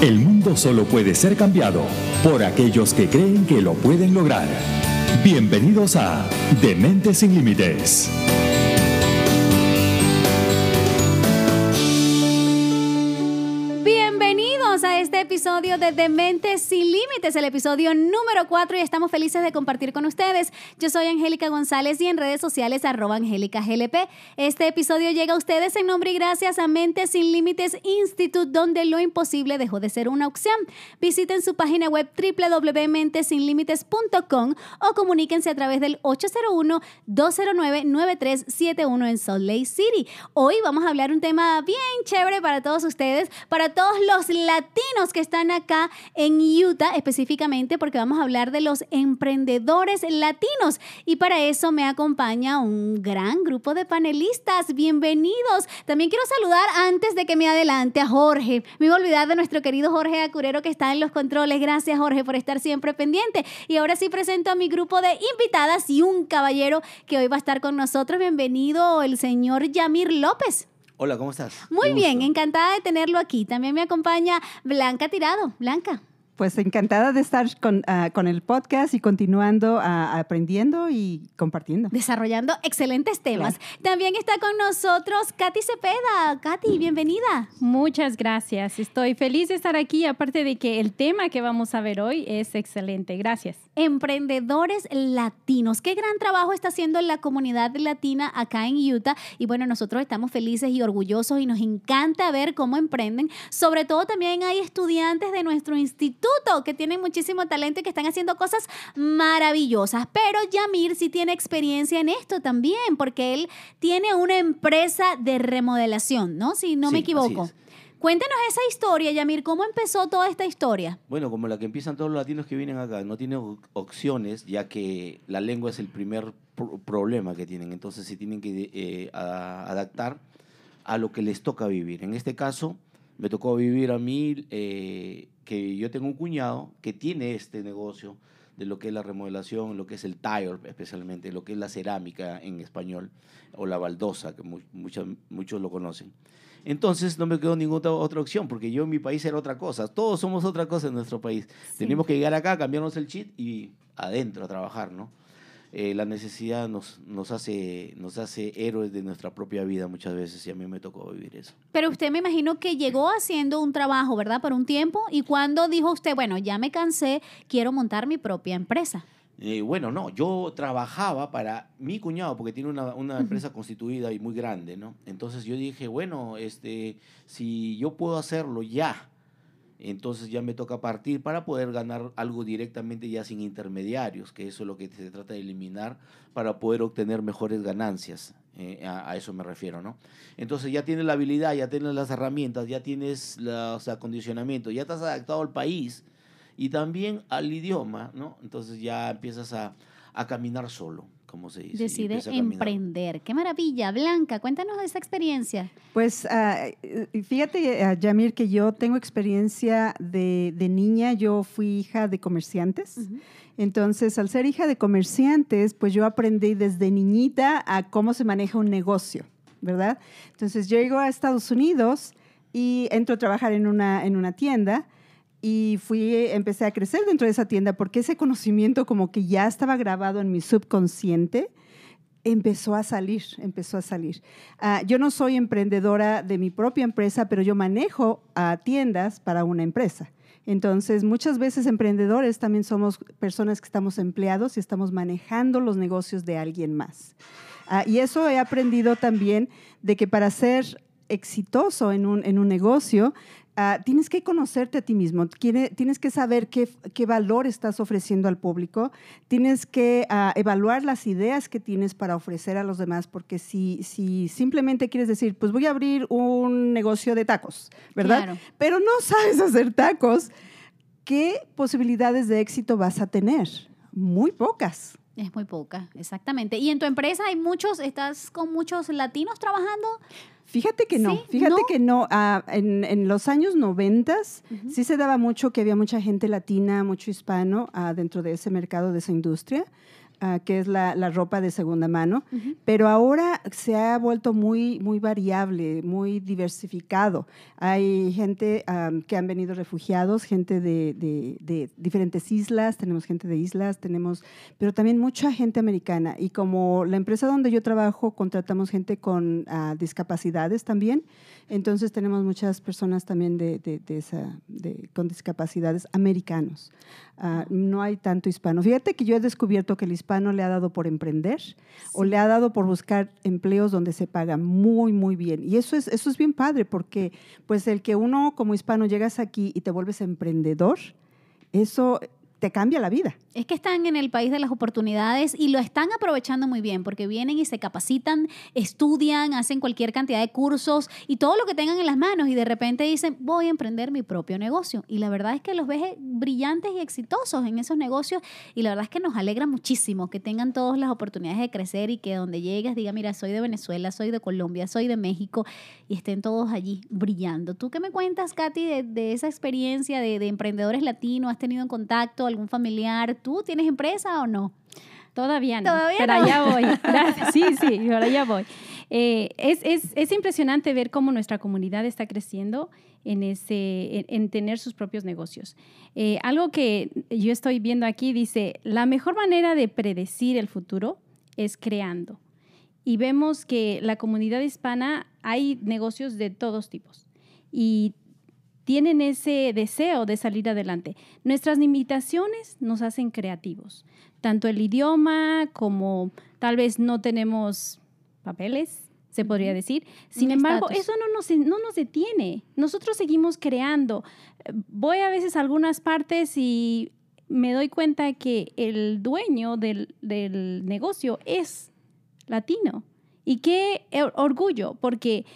El mundo solo puede ser cambiado por aquellos que creen que lo pueden lograr. Bienvenidos a Dementes sin Límites. Episodio de Dementes sin Límites, el episodio número 4 y estamos felices de compartir con ustedes. Yo soy Angélica González y en redes sociales arroba Angélica GLP. Este episodio llega a ustedes en nombre y gracias a Mentes sin Límites Institute, donde lo imposible dejó de ser una opción. Visiten su página web www.mentesinlimites.com o comuníquense a través del 801-209-9371 en Salt Lake City. Hoy vamos a hablar un tema bien chévere para todos ustedes, para todos los latinos que están acá en Utah específicamente porque vamos a hablar de los emprendedores latinos y para eso me acompaña un gran grupo de panelistas. Bienvenidos. También quiero saludar antes de que me adelante a Jorge. Me iba a olvidar de nuestro querido Jorge Acurero que está en los controles. Gracias Jorge por estar siempre pendiente. Y ahora sí presento a mi grupo de invitadas y un caballero que hoy va a estar con nosotros. Bienvenido el señor Yamir López. Hola, ¿cómo estás? Muy bien, encantada de tenerlo aquí. También me acompaña Blanca Tirado. Blanca. Pues encantada de estar con, ah, con el podcast y continuando uh, aprendiendo y compartiendo. Desarrollando excelentes temas. También está con nosotros Katy Cepeda. Katy, bienvenida. Muchas gracias. Estoy feliz de estar aquí, aparte de que el tema que vamos a ver hoy es excelente. Gracias. Emprendedores latinos. Qué gran trabajo está haciendo la comunidad latina acá en Utah. Y bueno, nosotros estamos felices y orgullosos y nos encanta ver cómo emprenden. Sobre todo también hay estudiantes de nuestro instituto que tienen muchísimo talento y que están haciendo cosas maravillosas. Pero Yamir sí tiene experiencia en esto también, porque él tiene una empresa de remodelación, ¿no? Si no me equivoco. Cuéntenos esa historia, Yamir, ¿cómo empezó toda esta historia? Bueno, como la que empiezan todos los latinos que vienen acá, no tienen opciones, ya que la lengua es el primer problema que tienen, entonces se tienen que eh, adaptar a lo que les toca vivir. En este caso, me tocó vivir a mí eh, que yo tengo un cuñado que tiene este negocio de lo que es la remodelación, lo que es el tile, especialmente, lo que es la cerámica en español, o la baldosa, que muchos, muchos lo conocen. Entonces no me quedó ninguna otra opción, porque yo en mi país era otra cosa. Todos somos otra cosa en nuestro país. Tenemos que llegar acá, cambiarnos el chip y adentro a trabajar, ¿no? Eh, la necesidad nos, nos, hace, nos hace héroes de nuestra propia vida muchas veces y a mí me tocó vivir eso. Pero usted me imagino que llegó haciendo un trabajo, ¿verdad? Por un tiempo y cuando dijo usted, bueno, ya me cansé, quiero montar mi propia empresa. Eh, bueno, no, yo trabajaba para mi cuñado porque tiene una, una empresa constituida y muy grande, ¿no? Entonces yo dije, bueno, este, si yo puedo hacerlo ya, entonces ya me toca partir para poder ganar algo directamente ya sin intermediarios, que eso es lo que se trata de eliminar para poder obtener mejores ganancias. Eh, a, eso me refiero, ¿no? Entonces ya tienes la habilidad, ya tienes las herramientas, ya tienes los acondicionamientos, ya estás adaptado al país y también al idioma, ¿no? Entonces ya empiezas a, a caminar solo como se dice. Decide emprender. Qué maravilla. Blanca, cuéntanos de esa experiencia. Pues eh, fíjate, uh, Yamir, que yo tengo experiencia de, de, niña. Yo fui hija de comerciantes. Entonces, al ser hija de comerciantes, pues yo aprendí desde niñita a cómo se maneja un negocio, ¿verdad? Entonces, yo llego a Estados Unidos y entro a trabajar en una, en una tienda y fui, empecé a crecer dentro de esa tienda porque ese conocimiento como que ya estaba grabado en mi subconsciente, empezó a salir, empezó a salir. Ah, yo no soy emprendedora de mi propia empresa, pero yo manejo a tiendas para una empresa. Entonces, muchas veces emprendedores también somos personas que estamos empleados y estamos manejando los negocios de alguien más. Ah, y eso he aprendido también de que para ser exitoso en un, en un negocio, Ah, tienes que conocerte a ti mismo, tienes que saber qué, qué valor estás ofreciendo al público, tienes que ah, evaluar las ideas que tienes para ofrecer a los demás, porque si, si simplemente quieres decir, pues voy a abrir un negocio de tacos, ¿verdad? Pero no sabes hacer tacos, ¿qué posibilidades de éxito vas a tener? Muy pocas. Es muy poca, exactamente. ¿Y en tu empresa hay muchos, estás con muchos latinos trabajando? Fíjate que no, fíjate que no. Ah, en, los años noventas sí se daba mucho que había mucha gente latina, mucho hispano ah, dentro de ese mercado, de esa industria. Ah, que es la, la ropa de segunda mano, pero ahora se ha vuelto muy, muy variable, muy diversificado. Hay gente am, que han venido refugiados, gente de, de- de diferentes islas, tenemos gente de islas, tenemos, pero también mucha gente americana. Y como la empresa donde yo trabajo, contratamos gente con ah, discapacidades también, entonces tenemos muchas personas también de, de- de esa, de- con discapacidades americanos. Ah, no hay tanto hispano. Fíjate que yo he descubierto que el hispano le ha dado por emprender o le ha dado por buscar empleos donde se paga muy, muy bien. Y eso es, eso es bien padre porque pues el que uno como hispano llegas aquí y te vuelves emprendedor, eso te cambia la vida. Es que están en el país de las oportunidades y lo están aprovechando muy bien porque vienen y se capacitan, estudian, hacen cualquier cantidad de cursos y todo lo que tengan en las manos y de repente dicen, voy a emprender mi propio negocio. Y la verdad es que los ves eh, brillantes y exitosos en esos negocios y la verdad es que nos alegra muchísimo que tengan todas las oportunidades de crecer y que donde llegues diga, mira, soy de Venezuela, soy de Colombia, soy de México y estén todos allí brillando. ¿Tú qué me cuentas, Katy, de, de esa experiencia de, de emprendedores latinos? ¿Has tenido en contacto algún familiar? ¿Tú tienes empresa o no? Todavía no. Todavía pero no. allá voy. Sí, sí, pero allá voy. Eh, es, es, es impresionante ver cómo nuestra comunidad está creciendo en, ese, en, en tener sus propios negocios. Eh, algo que yo estoy viendo aquí dice, la mejor manera de predecir el futuro es creando. Y vemos que la comunidad hispana hay negocios de todos tipos. Y tienen ese deseo de salir adelante. Nuestras limitaciones nos hacen creativos, tanto el idioma como tal vez no tenemos papeles, se podría decir. Sin Un embargo, eso no nos, no nos detiene. Nosotros seguimos creando. Voy a veces a algunas partes y me doy cuenta que el dueño del, del negocio es latino. Y qué or- orgullo, porque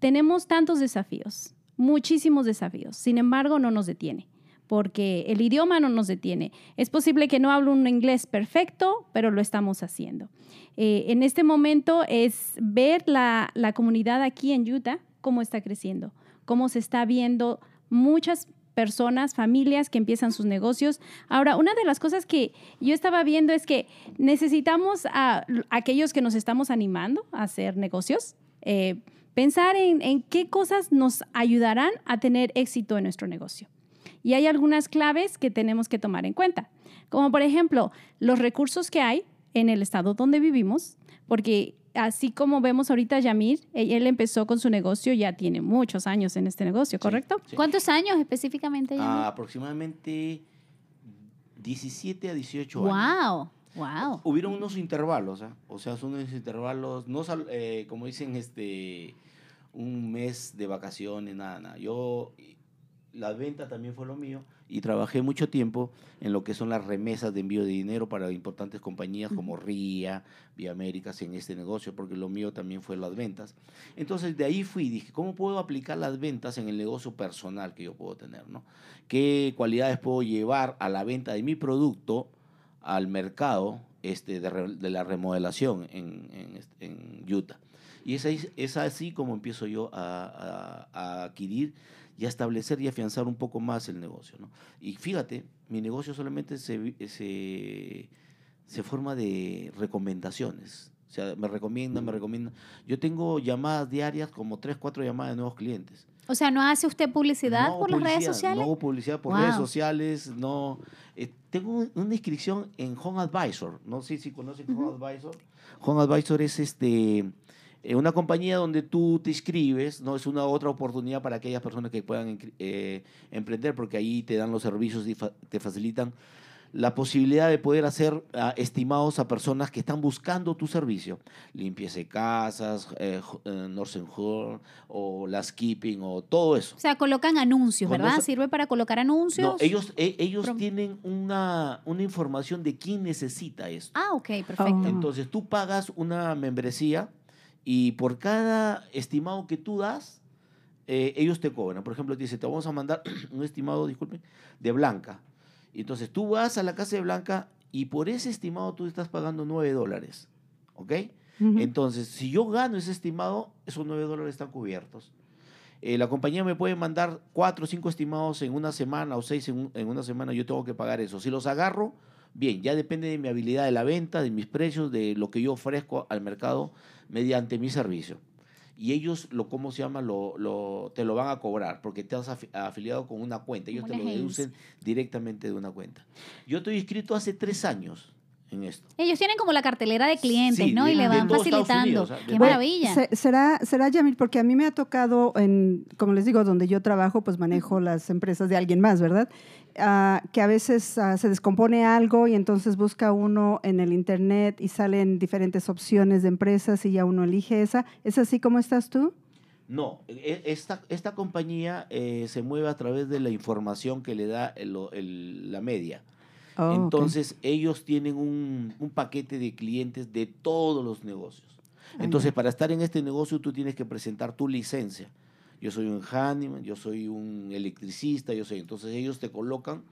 tenemos tantos desafíos, muchísimos desafíos. Sin embargo, no nos detiene, porque el idioma no nos detiene. Es posible que no hable un inglés perfecto, pero lo estamos haciendo. Eh, en este momento es ver la, la comunidad aquí en Utah, cómo está creciendo, cómo se está viendo muchas personas, familias que empiezan sus negocios. Ahora, una de las cosas que yo estaba viendo es que necesitamos a, aquellos que nos estamos animando a hacer negocios, eh, pensar en, en qué cosas nos ayudarán a tener éxito en nuestro negocio. Y hay algunas claves que tenemos que tomar en cuenta, como por ejemplo los recursos que hay en el estado donde vivimos, porque así como vemos ahorita a Yamir, él él empezó con su negocio, ya tiene muchos años en este negocio, ¿correcto? Sí. ¿Cuántos años específicamente? Yamil? Ah, aproximadamente 17 a 18 años. wow, wow. Hubieron unos intervalos, ¿ah? o sea, son unos intervalos, no sal- eh, como dicen, este, un mes de vacaciones, nada, nada. Yo, la venta también fue lo mío y trabajé mucho tiempo en lo que son las remesas de envío de dinero para importantes compañías como RIA, Vía Américas en este negocio, porque lo mío también fue las ventas. Entonces de ahí fui y dije, ¿cómo puedo aplicar las ventas en el negocio personal que yo puedo tener? ¿no? ¿Qué cualidades puedo llevar a la venta de mi producto al mercado este, de, re- de la remodelación en, en, en Utah? Y es, es así como empiezo yo a, a- a adquirir y a establecer y afianzar un poco más el negocio. ¿no? Y fíjate, mi negocio solamente se, se, se forma de recomendaciones. O sea, me recomiendan, me recomiendan. Yo tengo llamadas diarias, como tres, cuatro llamadas de nuevos clientes. O sea, ¿no hace usted publicidad No por las redes sociales? No hago publicidad por Wow. redes sociales, no. eh, tengo un- una inscripción en Home Advisor. No sé si conocen Home Advisor. Home Advisor es este eh, una compañía donde tú te inscribes, no es una otra oportunidad para aquellas personas que puedan eh, emprender, porque ahí te dan los servicios y fa- te facilitan la posibilidad de poder hacer ah, estimados a personas que están buscando tu servicio. Limpieza de casas, eh, eh, Northern Hall, o Keeping, o todo eso. O sea, colocan anuncios, Cuando ¿verdad? eso- Sirve para colocar anuncios. No, ellos, e- ellos Prom- tienen una, una información de quién necesita esto. Ah, ok, perfecto. Oh. Entonces tú pagas una membresía y por cada estimado que tú das, eh, ellos te cobran. Por ejemplo, te dice, te vamos a mandar un estimado, disculpen, de Blanca. Entonces tú vas a la casa de Blanca y por ese estimado tú estás pagando 9 dólares. ¿Ok? Entonces, si yo gano ese estimado, esos 9 dólares están cubiertos. Eh, la compañía me puede mandar 4 o 5 estimados en una semana o 6 en, un- en una semana, yo tengo que pagar eso. Si los agarro, Bien, ya depende de mi habilidad de la venta, de mis precios, de lo que yo ofrezco al mercado mediante mi servicio. Y ellos, lo, ¿cómo se llama? Lo, lo, te lo van a cobrar porque te has afi- afiliado con una cuenta. Ellos te lo deducen directamente de una cuenta. Yo estoy inscrito hace tres años en esto. Ellos tienen como la cartelera de clientes, Sí, ¿no? de- y le van facilitando. Qué maravilla. Se- será, será, Yamil, porque a mí me ha tocado, en, como les digo, donde yo trabajo, pues manejo las empresas de alguien más, ¿verdad? Ah, que a veces ah, se descompone algo y entonces busca uno en el internet y salen diferentes opciones de empresas y ya uno elige esa. ¿Es así como estás tú? No, e- esta, esta compañía eh, se mueve a través de la información que le da el- el- la media. Oh. Entonces, ellos tienen un, un paquete de clientes de todos los negocios. Entonces, para estar en este negocio, tú tienes que presentar tu licencia. Yo soy un handyman, yo soy un electricista, yo soy. Entonces, ellos te colocan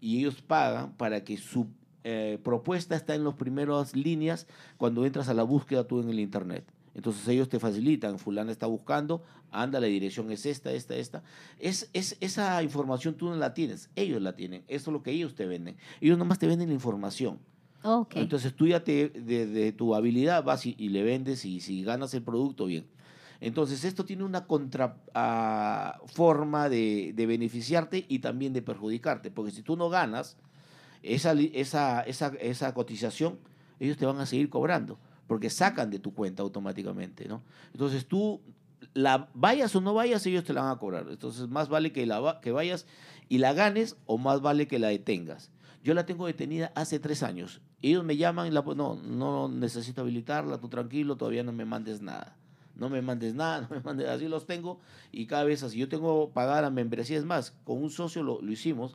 y ellos pagan para que su eh, propuesta está en las primeras líneas cuando entras a la búsqueda tú en el internet. Entonces ellos te facilitan, fulana está buscando, anda, la dirección es esta, esta, esta. Es, es, esa información tú no la tienes, ellos la tienen, eso es lo que ellos te venden. Ellos nomás te venden la información. Ok. Entonces tú ya te, de, de tu habilidad vas y, y le vendes y si ganas el producto, bien. Entonces esto tiene una contra ah, forma de, de beneficiarte y también de perjudicarte, porque si tú no ganas esa, esa, esa, esa cotización, ellos te van a seguir cobrando, porque sacan de tu cuenta automáticamente, ¿no? Entonces tú, la vayas o no vayas, ellos te la van a cobrar. Entonces más vale que, la, que vayas y la ganes o más vale que la detengas. Yo la tengo detenida hace tres años. Ellos me llaman y la no, no necesito habilitarla, tú tranquilo, todavía no me mandes nada. No me mandes nada, no me mandes, así los tengo y cada vez así. Yo tengo pagada la membresía, es más, con un socio lo, lo hicimos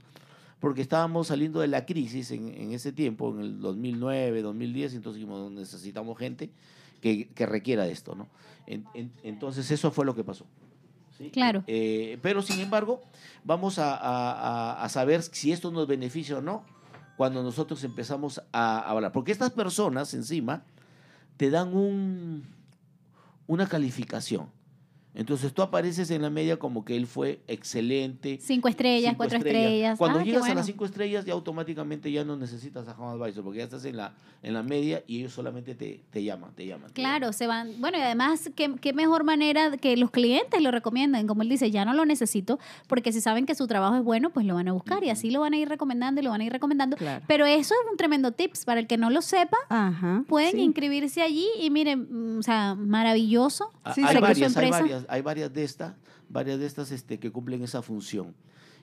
porque estábamos saliendo de la crisis en, en ese tiempo, en el 2009, 2010, entonces dijimos, necesitamos gente que, que requiera de esto, ¿no? En- en- entonces eso fue lo que pasó. ¿sí? Claro. Eh, pero sin embargo, vamos a, a- a- a saber si esto nos beneficia o no cuando nosotros empezamos a hablar. Porque estas personas encima te dan un, una calificación. Entonces tú apareces en la media como que él fue excelente. Cinco estrellas, cinco cuatro estrellas. Cuando Ah, llegas a las cinco estrellas ya automáticamente ya no necesitas a Home Advisor porque ya estás en la, en la media y ellos solamente te, te llaman, te llaman. te Claro, llaman. se van. Bueno, y además, ¿qué, qué mejor manera que los clientes lo recomiendan. Como él dice, ya no lo necesito, porque si saben que su trabajo es bueno, pues lo van a buscar y así lo van a ir recomendando y lo van a ir recomendando. Claro. Pero eso es un tremendo tips para el que no lo sepa. Ajá. Pueden sí. inscribirse allí y miren, mm, o sea, maravilloso. Ah, Sí, hay, varias, hay empresa. varias, hay varias de estas, varias de estas este, que cumplen esa función.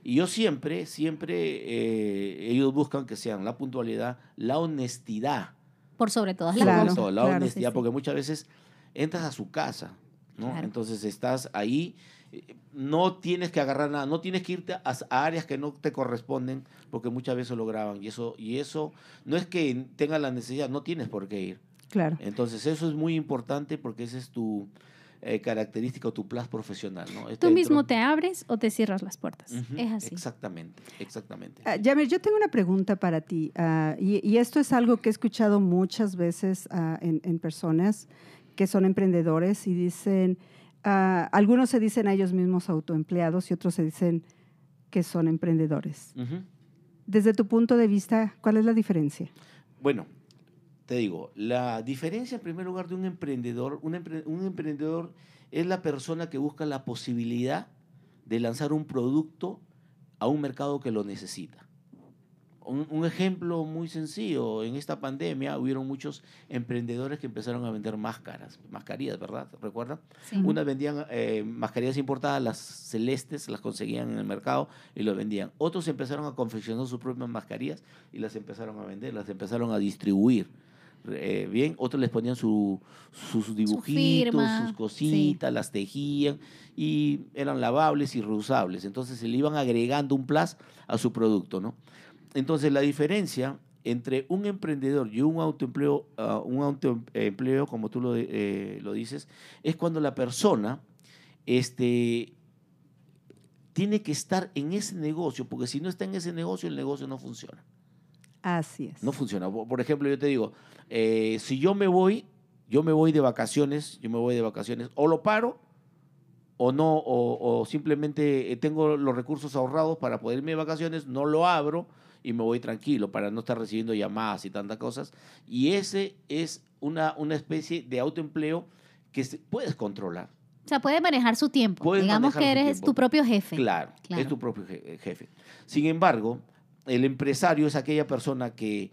Y yo siempre, siempre, eh, ellos buscan que sean la puntualidad, la honestidad, Por sobre todas las Claro, sobre cosas. todo, la claro, honestidad, sí, sí. porque muchas veces entras a su casa, ¿no? Claro. Entonces estás ahí, eh, no tienes que agarrar nada, no tienes que irte a, a áreas que no te corresponden, porque muchas veces lo graban. Y eso, y eso no es que tengas la necesidad, no tienes por qué ir. Claro. Entonces eso es muy importante porque esa es tu eh, característica o tu plus profesional, ¿no? Está Tú dentro- mismo te abres o te cierras las puertas. Ujú, Es así. Exactamente, exactamente. Ah, Yamir, yo tengo una pregunta para ti. ah, y, y esto es algo que he escuchado muchas veces ah, en, en personas que son emprendedores y dicen, algunos se dicen a ellos mismos autoempleados y otros se dicen que son emprendedores. Ujú. Desde tu punto de vista, ¿cuál es la diferencia? Bueno, te digo, la diferencia en primer lugar de un emprendedor, un, empre- un emprendedor es la persona que busca la posibilidad de lanzar un producto a un mercado que lo necesita. Un, un ejemplo muy sencillo, en esta pandemia hubieron muchos emprendedores que empezaron a vender máscaras, mascarillas, ¿verdad? ¿Recuerdan? Sí. Unas vendían eh, mascarillas importadas, las celestes, las conseguían en el mercado y lo vendían. Otros empezaron a confeccionar sus propias mascarillas y las empezaron a vender, las empezaron a distribuir. Eh, bien, otros les ponían su- sus dibujitos, sus cositas, las tejían y eran lavables y reusables. Entonces se le iban agregando un plus a su producto, ¿no? Entonces la diferencia entre un emprendedor y un autoempleo, ah, un autoempleo, como tú lo, eh, lo dices, es cuando la persona este, tiene que estar en ese negocio, porque si no está en ese negocio, el negocio no funciona. Así es. No funciona. Por ejemplo, yo te digo, eh, si yo me voy, yo me voy de vacaciones, yo me voy de vacaciones, o lo paro, o no, o, o simplemente eh, tengo los recursos ahorrados para poder irme de vacaciones, no lo abro y me voy tranquilo para no estar recibiendo llamadas y tantas cosas. Y ese es una, una especie de autoempleo que puedes controlar. O sea, puede manejar su tiempo. Puedes Digamos que eres tu propio jefe. Claro, Claro. es tu propio je- jefe. Sin embargo, el empresario es aquella persona que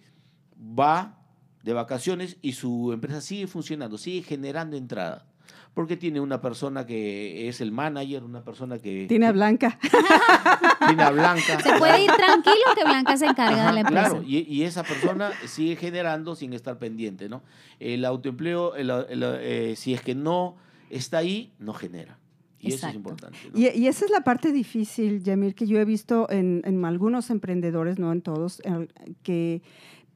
va de vacaciones y su empresa sigue funcionando, sigue generando entrada. Porque tiene una persona que es el manager, una persona que Tiene a Blanca. tiene a Blanca. Se puede ir tranquilo que Blanca se encarga de la empresa. Claro, y, y esa persona sigue generando sin estar pendiente, ¿no? El autoempleo, el- el- eh, si es que no está ahí, no genera. Y eso es importante. ¿no? Y, y esa es la parte difícil, Yamir, que yo he visto en, en algunos emprendedores, no en todos, en- que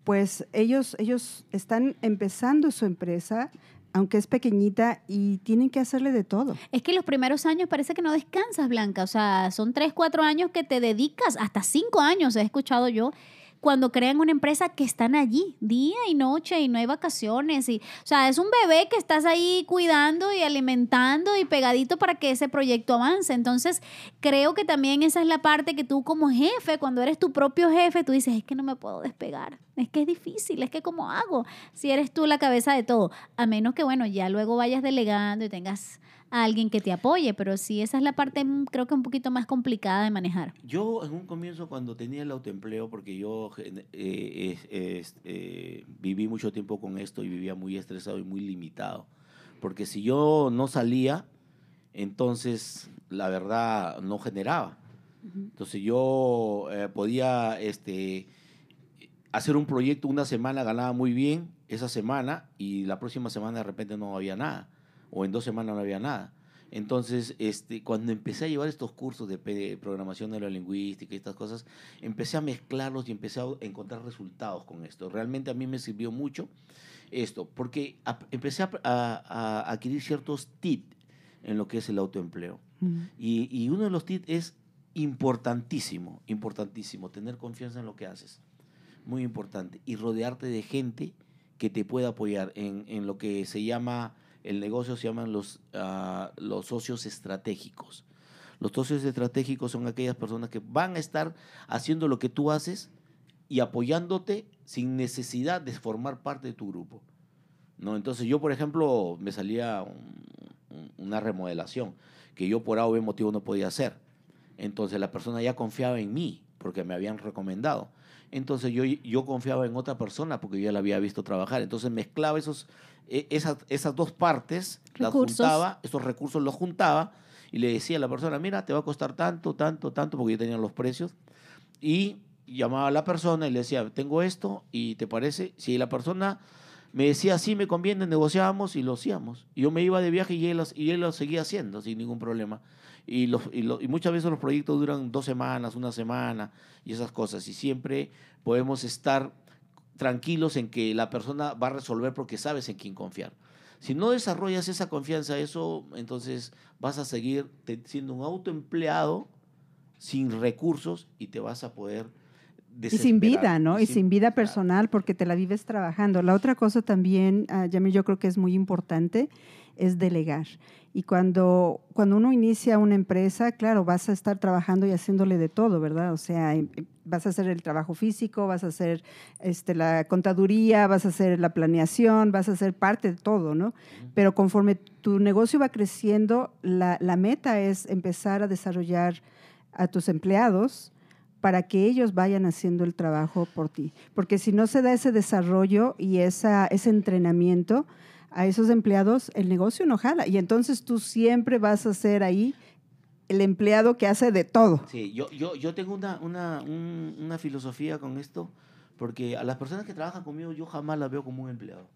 pues ellos, ellos están empezando su empresa, aunque es pequeñita, y tienen que hacerle de todo. Es que los primeros años parece que no descansas, Blanca. O sea, son tres, cuatro años que te dedicas, hasta cinco años he escuchado yo, cuando crean una empresa que están allí, día y noche, y no hay vacaciones. Y, o sea, es un bebé que estás ahí cuidando y alimentando y pegadito para que ese proyecto avance. Entonces, creo que también esa es la parte que tú como jefe, cuando eres tu propio jefe, tú dices, es que no me puedo despegar. Es que es difícil, es que cómo hago si eres tú la cabeza de todo. A menos que, bueno, ya luego vayas delegando y tengas a alguien que te apoye, pero sí, esa es la parte mm, creo que un poquito más complicada de manejar. Yo en un comienzo cuando tenía el autoempleo, porque yo eh, eh, eh, viví mucho tiempo con esto y vivía muy estresado y muy limitado, porque si yo no salía, entonces la verdad no generaba. Entonces yo eh, podía este, hacer un proyecto una semana, ganaba muy bien esa semana y la próxima semana de repente no había nada, o en dos semanas no había nada. Entonces, este, cuando empecé a llevar estos cursos de, de programación neurolingüística y estas cosas, empecé a mezclarlos y empecé a encontrar resultados con esto. Realmente a mí me sirvió mucho esto, porque a- empecé a, a- a adquirir ciertos tips en lo que es el autoempleo. Y, y uno de los tips es importantísimo, importantísimo, tener confianza en lo que haces. Muy importante. Y rodearte de gente que te pueda apoyar en, en lo que se llama, el negocio se llaman los, ah, los socios estratégicos. Los socios estratégicos son aquellas personas que van a estar haciendo lo que tú haces y apoyándote sin necesidad de formar parte de tu grupo. ¿no? Entonces yo, por ejemplo, me salía un- un- una remodelación que yo por A o B motivo no podía hacer. Entonces la persona ya confiaba en mí porque me habían recomendado. Entonces yo, yo confiaba en otra persona porque yo ya la había visto trabajar. Entonces mezclaba esos, e- esas, esas dos partes, las Recursos. juntaba, esos recursos los juntaba y le decía a la persona, mira, te va a costar tanto, tanto, tanto, porque yo tenía los precios. Y llamaba a la persona y le decía, tengo esto y te parece, si la persona me decía, sí, me conviene, negociábamos y lo hacíamos. Y yo me iba de viaje y él, y él lo seguía haciendo sin ningún problema. Y, los, y, lo- y muchas veces los proyectos duran dos semanas, una semana y esas cosas. Y siempre podemos estar tranquilos en que la persona va a resolver porque sabes en quién confiar. Si no desarrollas esa confianza, eso, entonces vas a seguir siendo un autoempleado sin recursos y te vas a poder Y sin vida. ¿no? Y sin vida personal porque te la vives trabajando. La otra cosa también, ah, Yamil, yo creo que es muy importante, es delegar. Y cuando, cuando uno inicia una empresa, claro, vas a estar trabajando y haciéndole de todo, ¿verdad? O sea, em- em, vas a hacer el trabajo físico, vas a hacer este, la contaduría, vas a hacer la planeación, vas a hacer parte de todo, ¿no? Pero conforme tu negocio va creciendo, la, la meta es empezar a desarrollar a tus empleados para que ellos vayan haciendo el trabajo por ti. Porque si no se da ese desarrollo y esa, ese entrenamiento a esos empleados, el negocio no jala. Y entonces tú siempre vas a ser ahí el empleado que hace de todo. Sí, yo, yo, yo tengo una, una, un- una filosofía con esto, porque a las personas que trabajan conmigo yo jamás las veo como un empleado,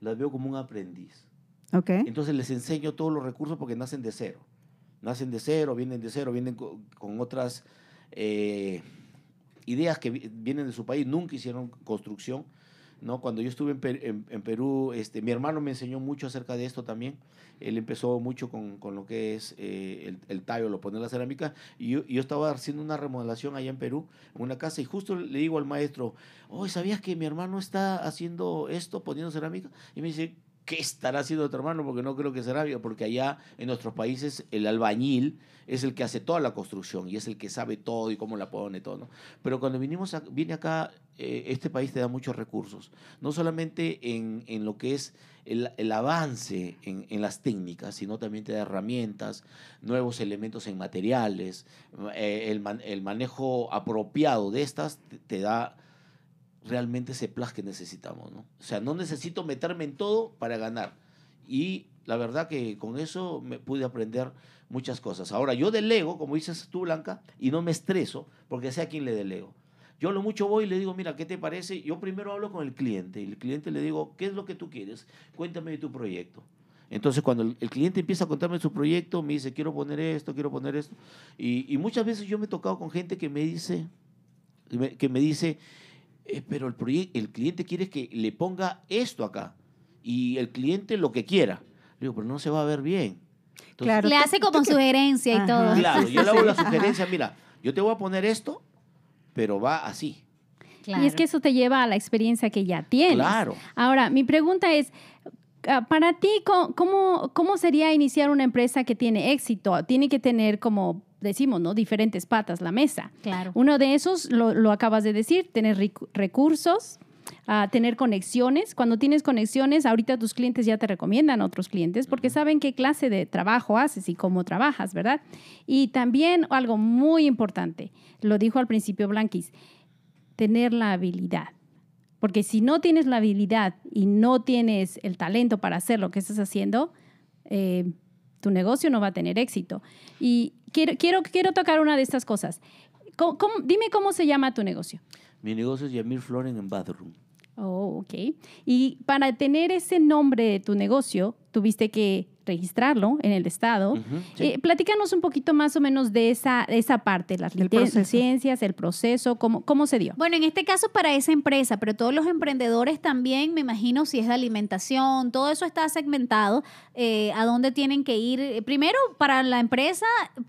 las veo como un aprendiz. ¿Ok? Entonces les enseño todos los recursos porque nacen de cero. Nacen de cero, vienen de cero, vienen co- con, otras eh, ideas que vi- vienen de su país, nunca hicieron construcción. ¿No? Cuando yo estuve en, en- en Perú, este, mi hermano me enseñó mucho acerca de esto también. Él empezó mucho con, con lo que es eh, el, el tallo, lo pone la cerámica. Y yo, yo estaba haciendo una remodelación allá en Perú, en una casa, y justo le digo al maestro, oh, ¿sabías que mi hermano está haciendo esto, poniendo cerámica? Y me dice, ¿qué estará haciendo tu hermano? Porque no creo que sea rápido, porque allá en nuestros países el albañil es el que hace toda la construcción y es el que sabe todo y cómo la pone todo, ¿no? Pero cuando vinimos a- vine acá, eh, este país te da muchos recursos, no solamente en, en lo que es el, el avance en, en las técnicas, sino también te da herramientas, nuevos elementos en materiales, eh, el, man- el manejo apropiado de estas te da realmente ese plus que necesitamos, ¿no? O sea, no necesito meterme en todo para ganar. Y la verdad que con eso me pude aprender muchas cosas. Ahora, yo delego, como dices tú, Blanca, y no me estreso porque sé a quién le delego. Yo lo mucho voy y le digo, mira, ¿qué te parece? Yo primero hablo con el cliente y el cliente le digo, ¿qué es lo que tú quieres? Cuéntame de tu proyecto. Entonces, cuando el, cliente empieza a contarme su proyecto, me dice, quiero poner esto, quiero poner esto. Y, y muchas veces yo me he tocado con gente que me dice, que me dice, "Eh, pero el, cliente quiere que le ponga esto acá y el cliente lo que quiera. Le digo, pero no se va a ver bien. Entonces, Claro. Le hace como sugerencia y todo. Claro, yo le hago la sugerencia, mira, yo te voy a poner esto, pero va así. Claro. Y es que eso te lleva a la experiencia que ya tienes. Claro. Ahora, mi pregunta es, para ti, ¿cómo, ¿cómo sería iniciar una empresa que tiene éxito? Tiene que tener, como decimos, ¿no? Diferentes patas la mesa. Claro. Uno de esos, lo, lo acabas de decir, tener recursos, ah, tener conexiones. Cuando tienes conexiones, ahorita tus clientes ya te recomiendan a otros clientes porque saben qué clase de trabajo haces y cómo trabajas, ¿verdad? Y también algo muy importante, lo dijo al principio Blanquis, tener la habilidad. Porque si no tienes la habilidad y no tienes el talento para hacer lo que estás haciendo, eh, tu negocio no va a tener éxito. Y quiero, quiero, quiero tocar una de estas cosas. ¿Cómo- cómo- dime cómo se llama tu negocio. Mi negocio es Yamir Floren en Bathroom. Oh, ok. Y para tener ese nombre de tu negocio, tuviste que registrarlo en el estado. Sí. Eh, platícanos un poquito más o menos de esa, esa parte, las licencias, el proceso, cómo, cómo se dio. Bueno, en este caso para esa empresa, pero todos los emprendedores también, me imagino, si es de alimentación, todo eso está segmentado, eh, a dónde tienen que ir. Eh, Primero, para la empresa,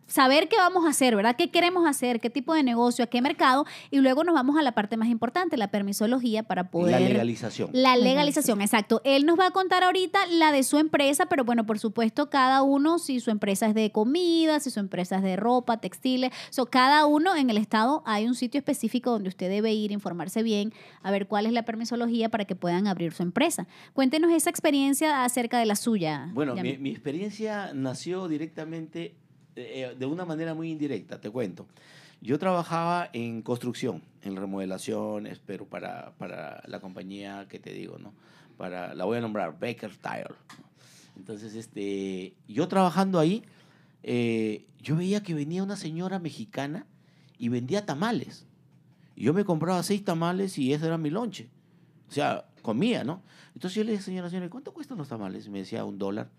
saber qué vamos a hacer, ¿verdad? ¿Qué queremos hacer? ¿Qué tipo de negocio? ¿A qué mercado? Y luego nos vamos a la parte más importante, la permisología, para poder... La legalización. La legalización, exacto. Él nos va a contar ahorita la de su empresa, pero bueno, por supuesto, cada uno, si su empresa es de comida, si su empresa es de ropa, textiles, so, cada uno en el estado hay un sitio específico donde usted debe ir, informarse bien, a ver cuál es la permisología para que puedan abrir su empresa. Cuéntenos esa experiencia acerca de la suya. Bueno, mi, experiencia nació directamente eh, de una manera muy indirecta, te cuento. Yo trabajaba en construcción, en remodelaciones, pero para, para la compañía que te digo, ¿no? Para, la voy a nombrar, Baker Tile. Entonces, este, yo trabajando ahí, eh, yo veía que venía una señora mexicana y vendía tamales. Y yo me compraba seis tamales y ese era mi lonche. O sea, comía, ¿no? Entonces yo le dije, señora, señora, ¿cuánto cuestan los tamales? Y me decía, un dólar.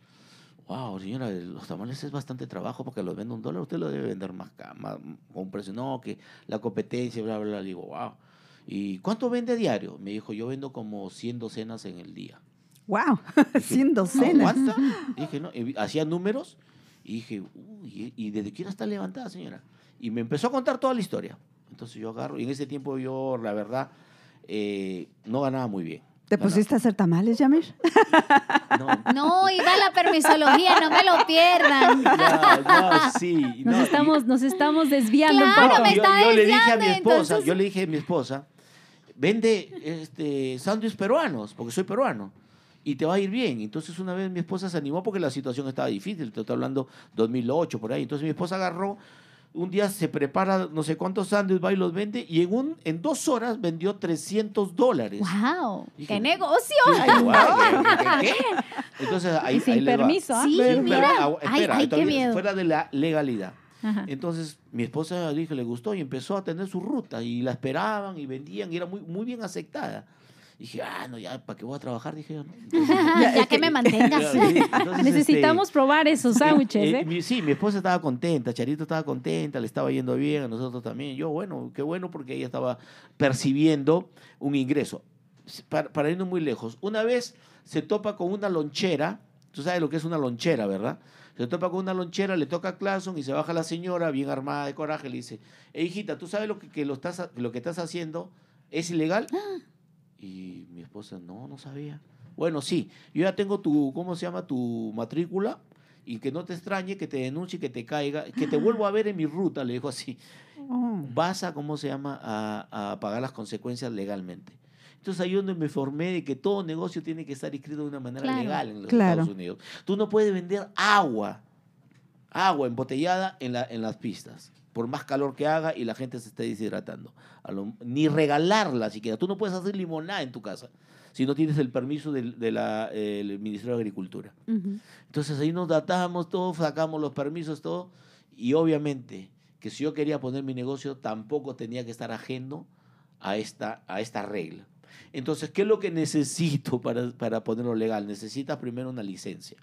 Wow, señora, los tamales es bastante trabajo porque los vende un dólar, usted lo debe vender más, más con precio. No, que la competencia, bla, bla, bla. Digo, wow. ¿Y cuánto vende a diario? Me dijo, yo vendo como 100 docenas en el día. Wow, 100 docenas. ¿Aguanta? Dije, no. Hacía números y dije, uy, ¿y desde qué hora está levantada, señora? Y me empezó a contar toda la historia. Entonces yo agarro, y en ese tiempo yo, la verdad, eh, no ganaba muy bien. ¿Te Ganaba- pusiste a hacer tamales, Yamir? No, No, iba a la permisología, no me lo pierdan. no, no, sí. Nos, no, y- estamos, nos estamos desviando Claro, un poco. me yo, está yo le dije a mi esposa, entonces- yo le dije a mi esposa, vende este sándwiches peruanos, porque soy peruano, y te va a ir bien. Entonces una vez mi esposa se animó porque la situación estaba difícil, te estoy hablando 2008 por ahí. Entonces mi esposa agarró, un día se prepara no sé cuántos sándwiches, va y los vende, y en, un, en dos horas vendió 300 dólares. ¡Wow! Dije, ¡Qué negocio! Dije, "Guau, ¿qué- qué- qué?". Entonces ahí, Y sin ahí permiso, ¿ah? Sí, Pero, mira. pero, Ay, espera, ay, todavía miedo. fuera de la legalidad. Ajá. Entonces mi esposa dije, le gustó y empezó a tener su ruta y la esperaban y vendían y era muy, muy bien aceptada. Dije, ah, no, ya, ¿para qué voy a trabajar? Dije yo, ¿no? Entonces, ya que me mantengas. entonces, Necesitamos este, probar esos sándwiches, eh, ¿eh? sí, mi esposa estaba contenta, Charito estaba contenta, le estaba yendo bien, a nosotros también. Yo, bueno, qué bueno porque ella estaba percibiendo un ingreso. Para, para irnos muy lejos, una vez se topa con una lonchera, tú sabes lo que es una lonchera, ¿verdad? Se topa con una lonchera, le toca a Clason y se baja la señora, bien armada de coraje, le dice, "Ey, hijita, ¿tú sabes lo que, que lo, estás, lo que estás haciendo es ilegal? Y mi esposa, no, no sabía. Bueno, sí, yo ya tengo tu, ¿cómo se llama? Tu matrícula y que no te extrañe, que te denuncie, que te caiga, que te vuelvo a ver en mi ruta, le dijo así. Oh. Vas a, ¿cómo se llama?, a, a pagar las consecuencias legalmente. Entonces ahí donde me formé de que todo negocio tiene que estar inscrito de una manera Claro. legal en los Claro. Estados Unidos. Tú no puedes vender agua, agua embotellada en, la, en las pistas, por más calor que haga y la gente se esté deshidratando. Lo- ni regalarla siquiera. Tú no puedes hacer limonada en tu casa si no tienes el permiso del de eh, Ministerio de Agricultura. Entonces ahí nos datamos todo, sacamos los permisos, todo. Y obviamente que si yo quería poner mi negocio, tampoco tenía que estar ajeno a esta, a esta regla. Entonces, ¿qué es lo que necesito para, para ponerlo legal? Necesitas primero una licencia.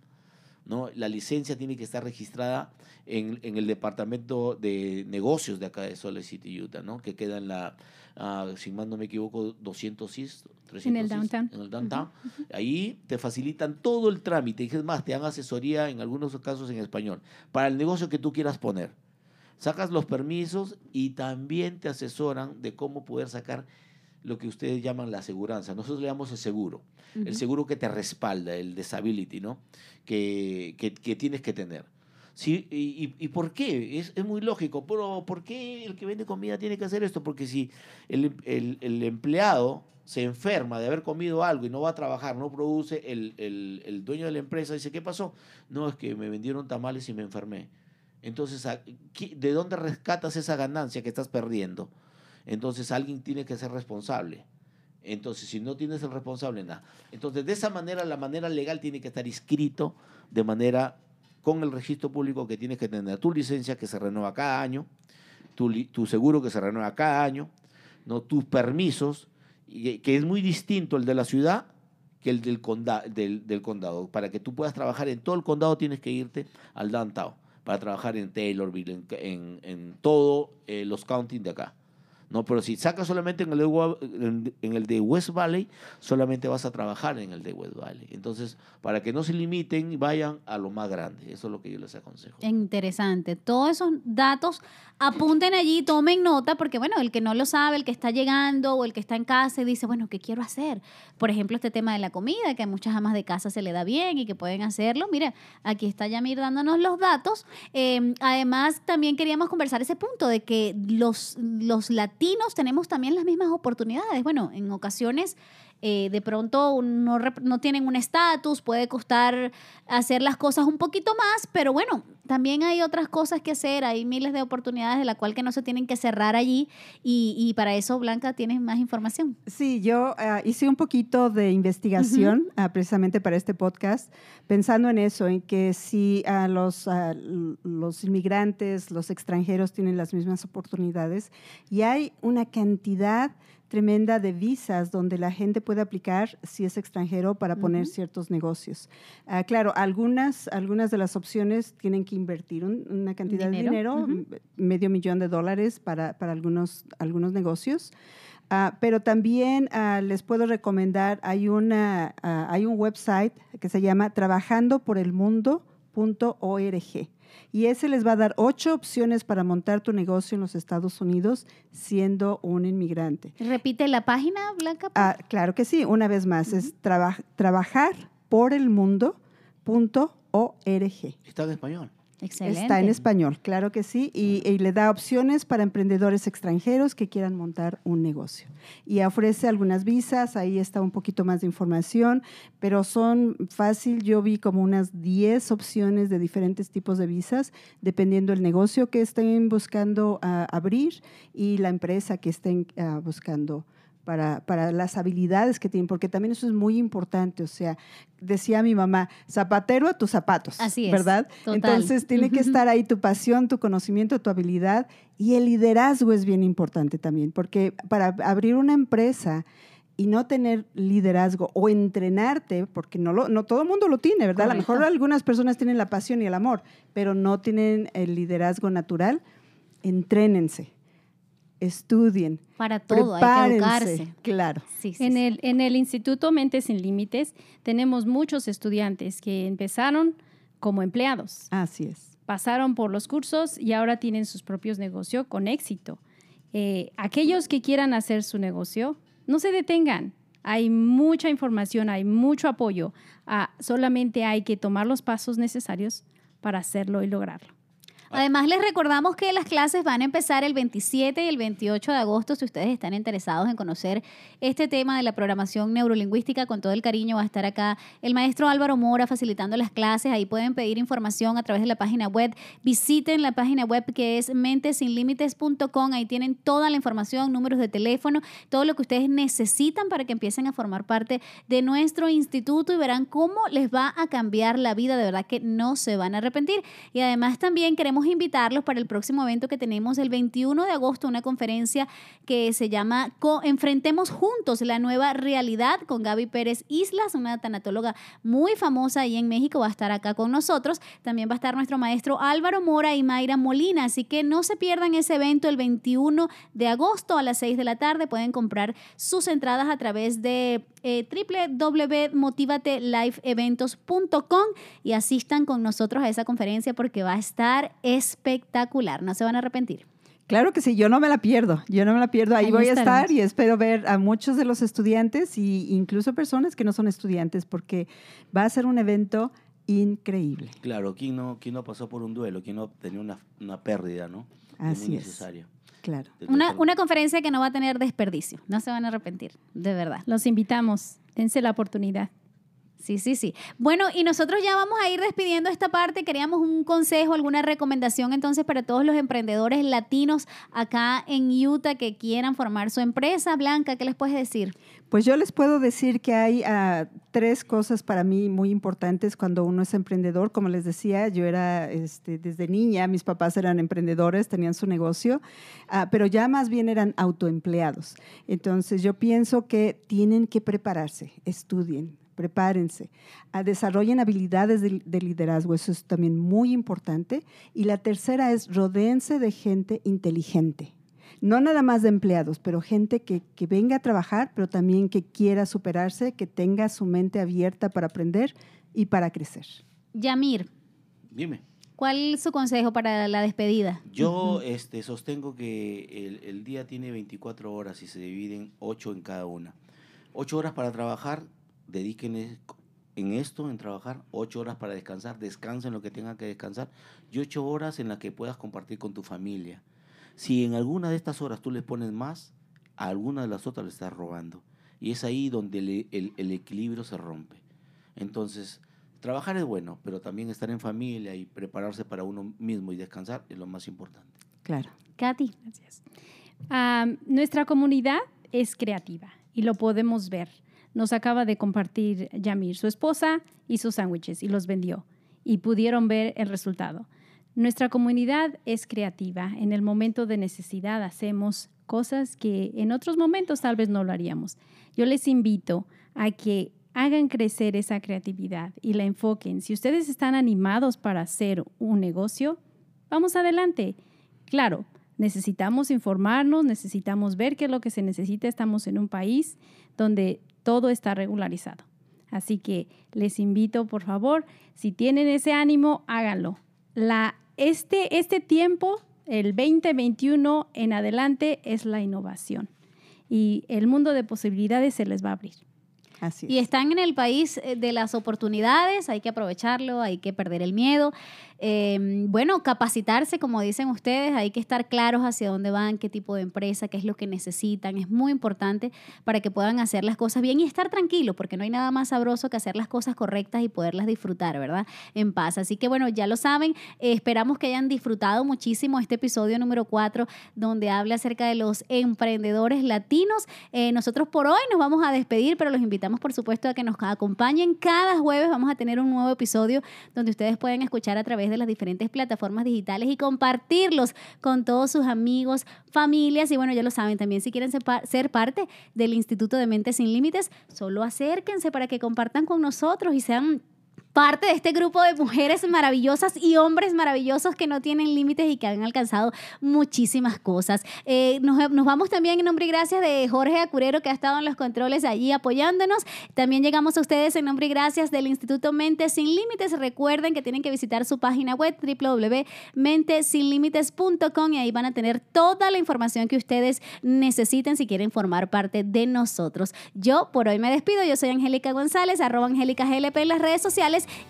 ¿No? La licencia tiene que estar registrada en, en el departamento de negocios de acá de Salt Lake City, Utah, ¿no? que queda en la, ah, si mal no me equivoco, 200 East, 300 En el downtown. En el downtown. Ahí te facilitan todo el trámite. Y es más, te dan asesoría en algunos casos en español para el negocio que tú quieras poner. Sacas los permisos y también te asesoran de cómo poder sacar lo que ustedes llaman la aseguranza. Nosotros le llamamos el seguro. El seguro que te respalda, el disability, ¿no? Que, que, que tienes que tener. Sí, y, y- ¿Y por qué? Es, es muy lógico. Pero ¿por qué el que vende comida tiene que hacer esto? Porque si el, el- el empleado se enferma de haber comido algo y no va a trabajar, no produce, el, el- el dueño de la empresa dice, ¿qué pasó? No, es que me vendieron tamales y me enfermé. Entonces, ¿a- qué- ¿de dónde rescatas esa ganancia que estás perdiendo? Entonces, alguien tiene que ser responsable. Entonces, si no tienes el responsable, nada. Entonces, de esa manera, la manera legal tiene que estar inscrito de manera con el registro público que tienes que tener tu licencia que se renueva cada año, tu, seguro que se renueva cada año, ¿no? tus permisos, y- que es muy distinto el de la ciudad que el del, conda- del, condado. Para que tú puedas trabajar en todo el condado tienes que irte al downtown, para trabajar en Taylorville, en, en, en todo eh, los counties de acá. No, pero si sacas solamente en el, de, en, el de West Valley, solamente vas a trabajar en el de West Valley. Entonces, para que no se limiten, vayan a lo más grande. Eso es lo que yo les aconsejo. Interesante. Todos esos datos apunten allí, tomen nota, porque bueno, el que no lo sabe, el que está llegando o el que está en casa y dice, bueno, ¿qué quiero hacer? Por ejemplo, este tema de la comida, que a muchas amas de casa se le da bien y que pueden hacerlo. Mira, aquí está Yamir dándonos los datos. Eh, además, también queríamos conversar ese punto de que los, los latinos tenemos también las mismas oportunidades. Bueno, en ocasiones eh, de pronto no, no tienen un estatus, puede costar hacer las cosas un poquito más, pero bueno, también hay otras cosas que hacer, hay miles de oportunidades de la cual que no se tienen que cerrar allí y, y para eso, Blanca, tienes más información. Sí, yo ah, hice un poquito de investigación ah, precisamente para este podcast, pensando en eso, en que si los, ah, los inmigrantes, los extranjeros tienen las mismas oportunidades y hay una cantidad tremenda de visas donde la gente puede aplicar si es extranjero para poner ciertos negocios. Ah, claro, algunas, algunas de las opciones tienen que invertir un- una cantidad Dinero, de dinero, medio millón de dólares para, para algunos, algunos negocios. Ah, pero también ah, les puedo recomendar, hay, una, hay un website que se llama trabajandoporelmundo.org y ese les va a dar ocho opciones para montar tu negocio en los Estados Unidos siendo un inmigrante. Repite la página, Blanca. Ah, claro que sí, una vez más, es traba- trabajarporelmundo.org. Está en español. Excelente. Está en español, claro que sí, y, y le da opciones para emprendedores extranjeros que quieran montar un negocio. Y ofrece algunas visas, ahí está un poquito más de información, pero son fácil, yo vi como unas 10 opciones de diferentes tipos de visas, dependiendo del negocio que estén buscando ah, abrir y la empresa que estén ah, buscando. Para, para las habilidades que tienen, porque también eso es muy importante. O sea, decía mi mamá, zapatero a tus zapatos. Así es, ¿Verdad? total. Entonces tiene que estar ahí tu pasión, tu conocimiento, tu habilidad y el liderazgo es bien importante también, porque para abrir una empresa y no tener liderazgo o entrenarte, porque no, lo, no todo el mundo lo tiene, ¿verdad? A lo mejor algunas personas tienen la pasión y el amor, pero no tienen el liderazgo natural, entrénense, estudien, Para todo, hay que educarse. Claro. Sí, sí, En sí. el, en el Instituto Mentes Sin Límites tenemos muchos estudiantes que empezaron como empleados, Así es. pasaron por los cursos y ahora tienen sus propios negocios con éxito. Eh, aquellos que quieran hacer su negocio, no se detengan, Hay mucha información, hay mucho apoyo. Ah, solamente hay que tomar los pasos necesarios para hacerlo y lograrlo. Además, les recordamos que las clases van a empezar el 27 y el 28 de agosto. Si ustedes están interesados en conocer este tema de la programación neurolingüística, con todo el cariño va a estar acá el maestro Álvaro Mora facilitando las clases. Ahí pueden pedir información a través de la página web. Visiten la página web que es mentesinlimites.com. Ahí tienen toda la información, números de teléfono, todo lo que ustedes necesitan para que empiecen a formar parte de nuestro instituto y verán cómo les va a cambiar la vida. De verdad que no se van a arrepentir. Y además también queremos invitarlos para el próximo evento que tenemos el 21 de agosto, una conferencia que se llama Enfrentemos Juntos la nueva realidad con Gaby Pérez Islas, una tanatóloga muy famosa ahí en México, va a estar acá con nosotros. También va a estar nuestro maestro Álvaro Mora y Mayra Molina, así que no se pierdan ese evento el 21 de agosto a las 6 de la tarde. Pueden comprar sus entradas a través de eh, y asistan con nosotros a esa conferencia porque va a estar espectacular. No se van a arrepentir. Claro que sí, yo no me la pierdo, yo no me la pierdo, ahí, voy a estar y espero ver a muchos de los estudiantes e incluso personas que no son estudiantes porque va a ser un evento increíble. Claro, ¿quién no, quién no pasó por un duelo? ¿Quién no tenido una, una pérdida, no? Así es muy es. necesario. Claro. Una, una conferencia que no va a tener desperdicio. No se van a arrepentir, de verdad. Los invitamos, dense la oportunidad. Sí, sí, sí. Bueno, y nosotros ya vamos a ir despidiendo esta parte. Queríamos un consejo, alguna recomendación entonces para todos los emprendedores latinos acá en Utah que quieran formar su empresa. Blanca, ¿qué les puedes decir? Pues yo les puedo decir que hay ah, tres cosas para mí muy importantes cuando uno es emprendedor. Como les decía, yo era este, desde niña, mis papás eran emprendedores, tenían su negocio, ah, pero ya más bien eran autoempleados. Entonces yo pienso que tienen que prepararse, estudien, prepárense, ah, desarrollen habilidades de, de liderazgo, eso es también muy importante. Y la tercera es rodéense de gente inteligente. No nada más de empleados, pero gente que, que venga a trabajar, pero también que quiera superarse, que tenga su mente abierta para aprender y para crecer. Yamir, Dime. ¿cuál es su consejo para la despedida? Yo este, sostengo que el, el día tiene 24 horas y se dividen 8 en cada una. 8 horas para trabajar, dediquen es- en esto, en trabajar, 8 horas para descansar, descansen lo que tengan que descansar y 8 horas en las que puedas compartir con tu familia. Si en alguna de estas horas tú le pones más, a alguna de las otras le estás robando. Y es ahí donde el, el- el equilibrio se rompe. Entonces, trabajar es bueno, pero también estar en familia y prepararse para uno mismo y descansar es lo más importante. Claro. Katy. Gracias. Ah, nuestra comunidad es creativa y lo podemos ver. Nos acaba de compartir Yamir. Su esposa hizo sándwiches y los vendió y pudieron ver el resultado. Nuestra comunidad es creativa. En el momento de necesidad hacemos cosas que en otros momentos tal vez no lo haríamos. Yo les invito a que hagan crecer esa creatividad y la enfoquen. Si ustedes están animados para hacer un negocio, vamos adelante. Claro, necesitamos informarnos, necesitamos ver qué es lo que se necesita. Estamos en un país donde todo está regularizado. Así que les invito, por favor, si tienen ese ánimo, háganlo. La, este, este tiempo, el 2021 en adelante, es la innovación. Y el mundo de posibilidades se les va a abrir. Así es. Y están en el país eh, de las oportunidades, hay que aprovecharlo, hay que perder el miedo. Eh, bueno, capacitarse, como dicen ustedes, hay que estar claros hacia dónde van, qué tipo de empresa, qué es lo que necesitan. Es muy importante para que puedan hacer las cosas bien y estar tranquilos, porque no hay nada más sabroso que hacer las cosas correctas y poderlas disfrutar, ¿verdad? En paz. Así que bueno, ya lo saben, eh, esperamos que hayan disfrutado muchísimo este episodio número 4, donde habla acerca de los emprendedores latinos. Eh, nosotros por hoy nos vamos a despedir, pero los invitamos, por supuesto, a que nos acompañen cada jueves. Vamos a tener un nuevo episodio donde ustedes pueden escuchar a través de las diferentes plataformas digitales y compartirlos con todos sus amigos, familias. Y bueno, ya lo saben, también si quieren ser, pa- ser parte del Instituto de Mentes Sin Límites, solo acérquense para que compartan con nosotros y sean parte de este grupo de mujeres maravillosas y hombres maravillosos que no tienen límites y que han alcanzado muchísimas cosas. Eh, nos, nos, vamos también en nombre y gracias de Jorge Acurero que ha estado en los controles allí apoyándonos. También llegamos a ustedes en nombre y gracias del Instituto Mentes Sin Límites. Recuerden que tienen que visitar su página web www.mentesinlímites.com y ahí van a tener toda la información que ustedes necesiten si quieren formar parte de nosotros. Yo por hoy me despido. Yo soy Angélica González, arroba Angélica GLP en las redes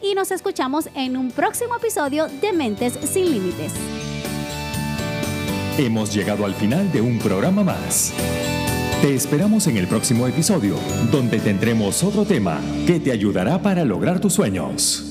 y nos escuchamos en un próximo episodio de Mentes sin Límites. Hemos llegado al final de un programa más. Te esperamos en el próximo episodio, donde tendremos otro tema que te ayudará para lograr tus sueños.